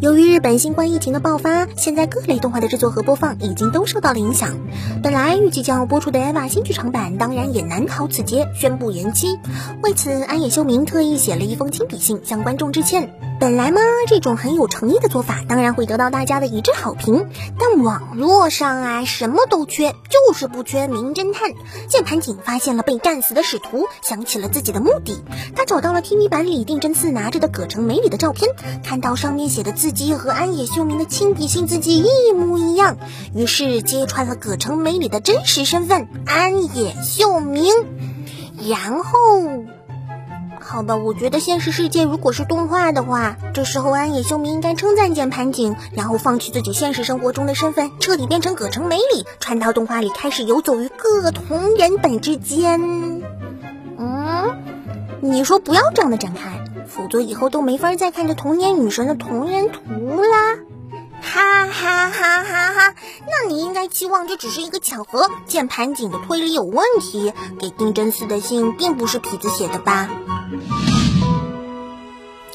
由于日本新冠疫情的爆发，现在各类动画的制作和播放已经都受到了影响。本来预计将要播出的《EVA》新剧场版，当然也难逃此劫，宣布延期。为此，安野秀明特意写了一封亲笔信向观众致歉。本来嘛，这种很有诚意的做法，当然会得到大家的一致好评。但网络上啊，什么都缺，就是不缺名侦探。键盘警发现了被干死的使徒，想起了自己的目的。他找到了 TV 版里定真寺拿着的葛城美里的照片，看到上面写的字迹和安野秀明的亲笔信字迹一模一样，于是揭穿了葛城美里的真实身份安野秀明。然后。好吧，我觉得现实世界如果是动画的话，这时候安野秀明应该称赞键盘警，然后放弃自己现实生活中的身份，彻底变成葛城美里，穿到动画里开始游走于各同人本之间。嗯，你说不要这样的展开，否则以后都没法再看这童年女神的同人图啦。那你应该期望这只是一个巧合，键盘警的推理有问题，给丁真寺的信并不是痞子写的吧？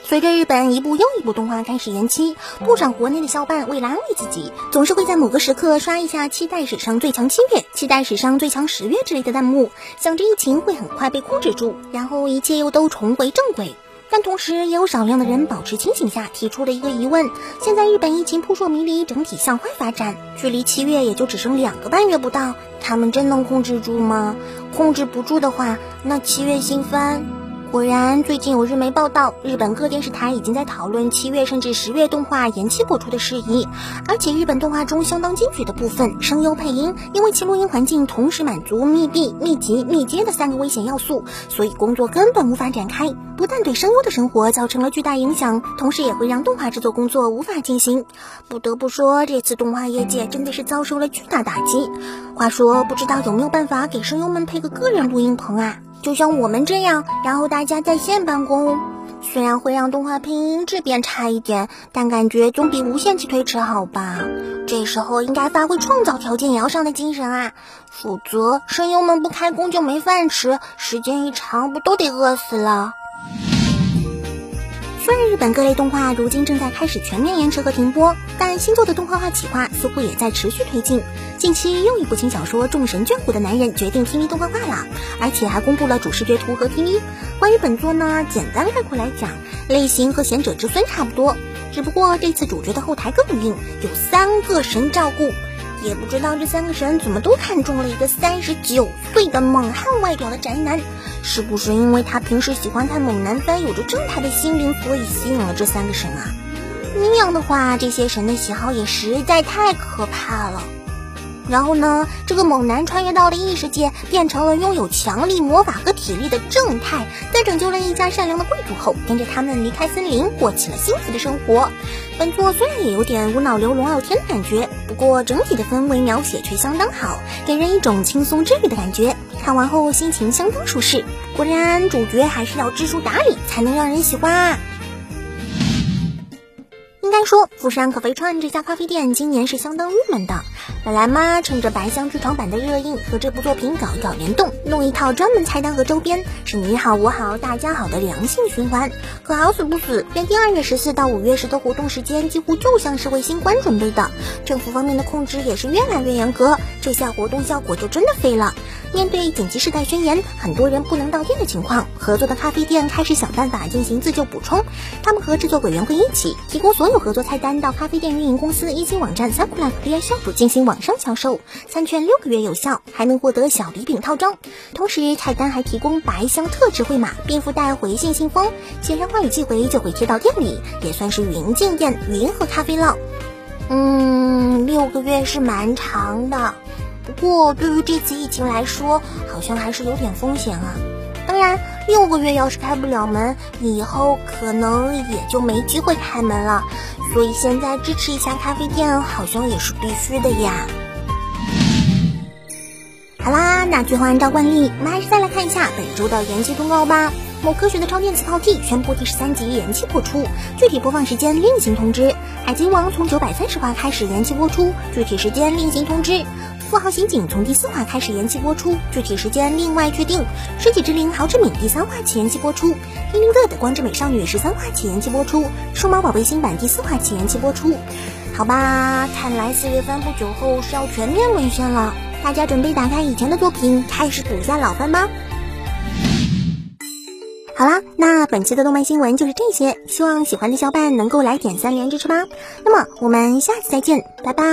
随着日本一部又一部动画开始延期，不少国内的小伙伴为了安慰自己，总是会在某个时刻刷一下“期待史上最强七月”“期待史上最强十月”之类的弹幕，想着疫情会很快被控制住，然后一切又都重回正轨。但同时，也有少量的人保持清醒下提出了一个疑问：现在日本疫情扑朔迷离，整体向坏发展，距离七月也就只剩两个半月不到，他们真能控制住吗？控制不住的话，那七月新番。果然，最近有日媒报道，日本各电视台已经在讨论七月甚至十月动画延期播出的事宜。而且，日本动画中相当惊悚的部分，声优配音，因为其录音环境同时满足密闭、密集、密接的三个危险要素，所以工作根本无法展开。不但对声优的生活造成了巨大影响，同时也会让动画制作工作无法进行。不得不说，这次动画业界真的是遭受了巨大打击。话说，不知道有没有办法给声优们配个个人录音棚啊？就像我们这样，然后大家在线办公，虽然会让动画配音质变差一点，但感觉总比无限期推迟好吧？这时候应该发挥创造条件也要上的精神啊，否则声优们不开工就没饭吃，时间一长不都得饿死了？虽然日本各类动画如今正在开始全面延迟和停播，但新作的动画化企划似乎也在持续推进。近期又一部轻小说《众神眷顾的男人》决定 TV 动画化了，而且还公布了主视觉图和 TV。关于本作呢，简单概括来讲，类型和《贤者之孙》差不多，只不过这次主角的后台更硬，有三个神照顾。也不知道这三个神怎么都看中了一个三十九岁的猛汉外表的宅男，是不是因为他平时喜欢看猛男番，有着正派的心灵，所以吸引了这三个神啊？那样的话，这些神的喜好也实在太可怕了。然后呢，这个猛男穿越到了异世界，变成了拥有强力魔法和体力的正太，在拯救了一家善良的贵族后，跟着他们离开森林，过起了幸福的生活。本作虽然也有点无脑流龙傲天的感觉，不过整体的氛围描写却相当好，给人一种轻松治愈的感觉。看完后心情相当舒适。果然，主角还是要知书达理，才能让人喜欢啊。应该说，富山可肥串这家咖啡店今年是相当郁闷的。本来嘛，趁着白箱剧场版的热映，和这部作品搞一搞联动，弄一套专门菜单和周边，是你好我好大家好的良性循环。可好死不死，原定二月十四到五月十的活动时间，几乎就像是为新冠准备的。政府方面的控制也是越来越严格，这下活动效果就真的废了。面对紧急事态宣言，很多人不能到店的情况，合作的咖啡店开始想办法进行自救补充。他们和制作委员会一起，提供所有合合作菜单到咖啡店运营公司一级网站 Sakura AI Shop 进行。网上销售，餐券六个月有效，还能获得小礼品套装。同时，菜单还提供白箱特制会码，并附带回信信封，写上话语寄回就会贴到店里，也算是云进店，云和咖啡了。嗯，六个月是蛮长的，不过对于这次疫情来说，好像还是有点风险啊。然，六个月要是开不了门，以后可能也就没机会开门了。所以现在支持一下咖啡店，好像也是必须的呀。好啦，那最后按照惯例，我们还是再来看一下本周的延期通告吧。某科学的超电磁炮 T 宣布第十三集延期播出，具体播放时间另行通知。海贼王从九百三十话开始延期播出，具体时间另行通知。富豪刑警从第四话开始延期播出，具体时间另外确定。世纪之灵豪之敏第三话起延期播出，英灵阁的光之美少女十三话起延期播出，数码宝贝新版第四话起延期播出。好吧，看来四月番不久后是要全面沦陷了，大家准备打开以前的作品，开始补下老番吧。好啦，那本期的动漫新闻就是这些，希望喜欢的小伙伴能够来点三连支持吧。那么我们下次再见，拜拜。